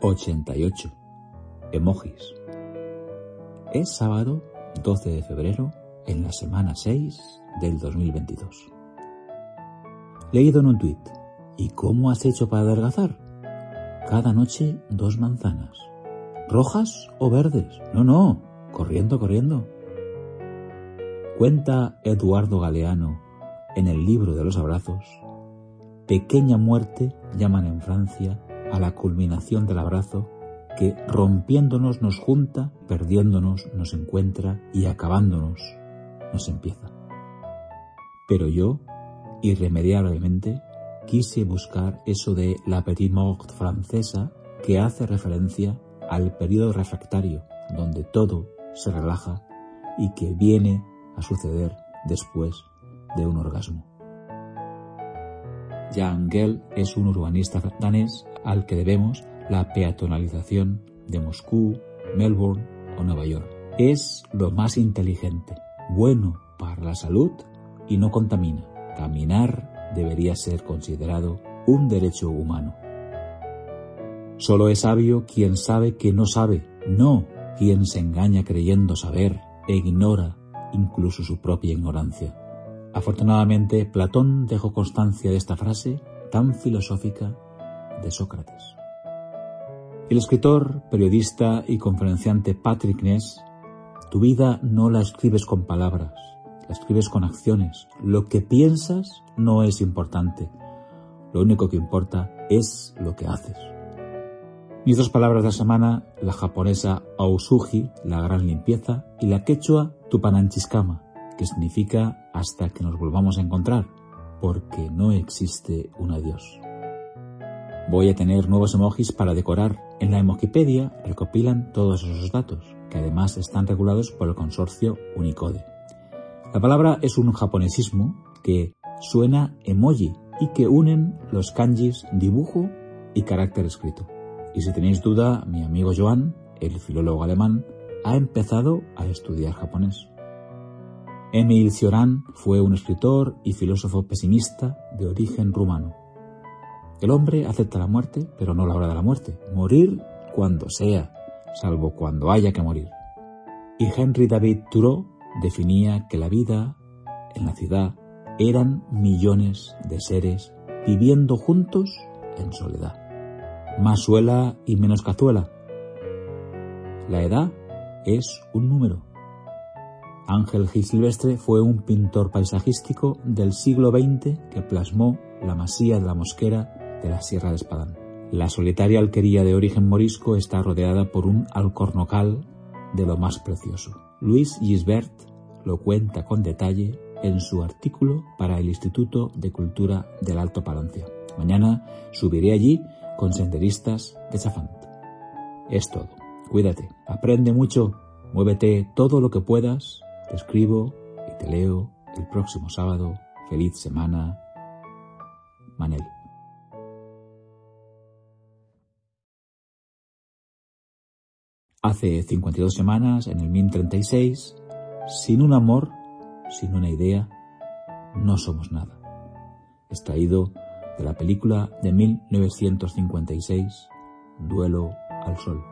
88. Emojis. Es sábado 12 de febrero en la semana 6 del 2022. Leído en un tuit. ¿Y cómo has hecho para adelgazar? Cada noche dos manzanas. ¿Rojas o verdes? No, no, corriendo, corriendo. Cuenta Eduardo Galeano en el libro de los abrazos, pequeña muerte llaman en Francia a la culminación del abrazo que rompiéndonos nos junta, perdiéndonos nos encuentra y acabándonos nos empieza. Pero yo, irremediablemente, quise buscar eso de la petite mort francesa que hace referencia al periodo refractario donde todo se relaja y que viene a suceder después de un orgasmo. Jan Gell es un urbanista danés al que debemos la peatonalización de Moscú, Melbourne o Nueva York. Es lo más inteligente, bueno para la salud y no contamina. Caminar debería ser considerado un derecho humano. Solo es sabio quien sabe que no sabe, no quien se engaña creyendo saber e ignora incluso su propia ignorancia. Afortunadamente, Platón dejó constancia de esta frase tan filosófica de Sócrates. El escritor, periodista y conferenciante Patrick Ness, tu vida no la escribes con palabras, la escribes con acciones. Lo que piensas no es importante. Lo único que importa es lo que haces. Mis dos palabras de la semana, la japonesa Ausuji, la gran limpieza, y la quechua Tupananchiscama, que significa hasta que nos volvamos a encontrar, porque no existe un adiós. Voy a tener nuevos emojis para decorar. En la Emojipedia recopilan todos esos datos, que además están regulados por el consorcio Unicode. La palabra es un japonesismo que suena emoji y que unen los kanjis dibujo y carácter escrito. Y si tenéis duda, mi amigo Joan, el filólogo alemán, ha empezado a estudiar japonés. Emil Cioran fue un escritor y filósofo pesimista de origen rumano. El hombre acepta la muerte, pero no la hora de la muerte. Morir cuando sea, salvo cuando haya que morir. Y Henry David Thoreau definía que la vida en la ciudad eran millones de seres viviendo juntos en soledad. Más suela y menos cazuela. La edad es un número. Ángel Gil Silvestre fue un pintor paisajístico del siglo XX que plasmó la masía de la Mosquera de la Sierra de Espadán. La solitaria alquería de origen morisco está rodeada por un alcornocal de lo más precioso. Luis Gisbert lo cuenta con detalle en su artículo para el Instituto de Cultura del Alto Palancia. Mañana subiré allí con senderistas de Chafant. Es todo. Cuídate, aprende mucho, muévete todo lo que puedas te escribo y te leo el próximo sábado. Feliz semana. Manel. Hace 52 semanas, en el 1036, sin un amor, sin una idea, no somos nada. Extraído de la película de 1956, Duelo al Sol.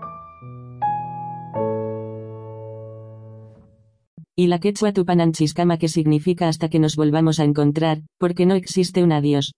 y la quechua tupananchiscama que significa hasta que nos volvamos a encontrar, porque no existe un adiós.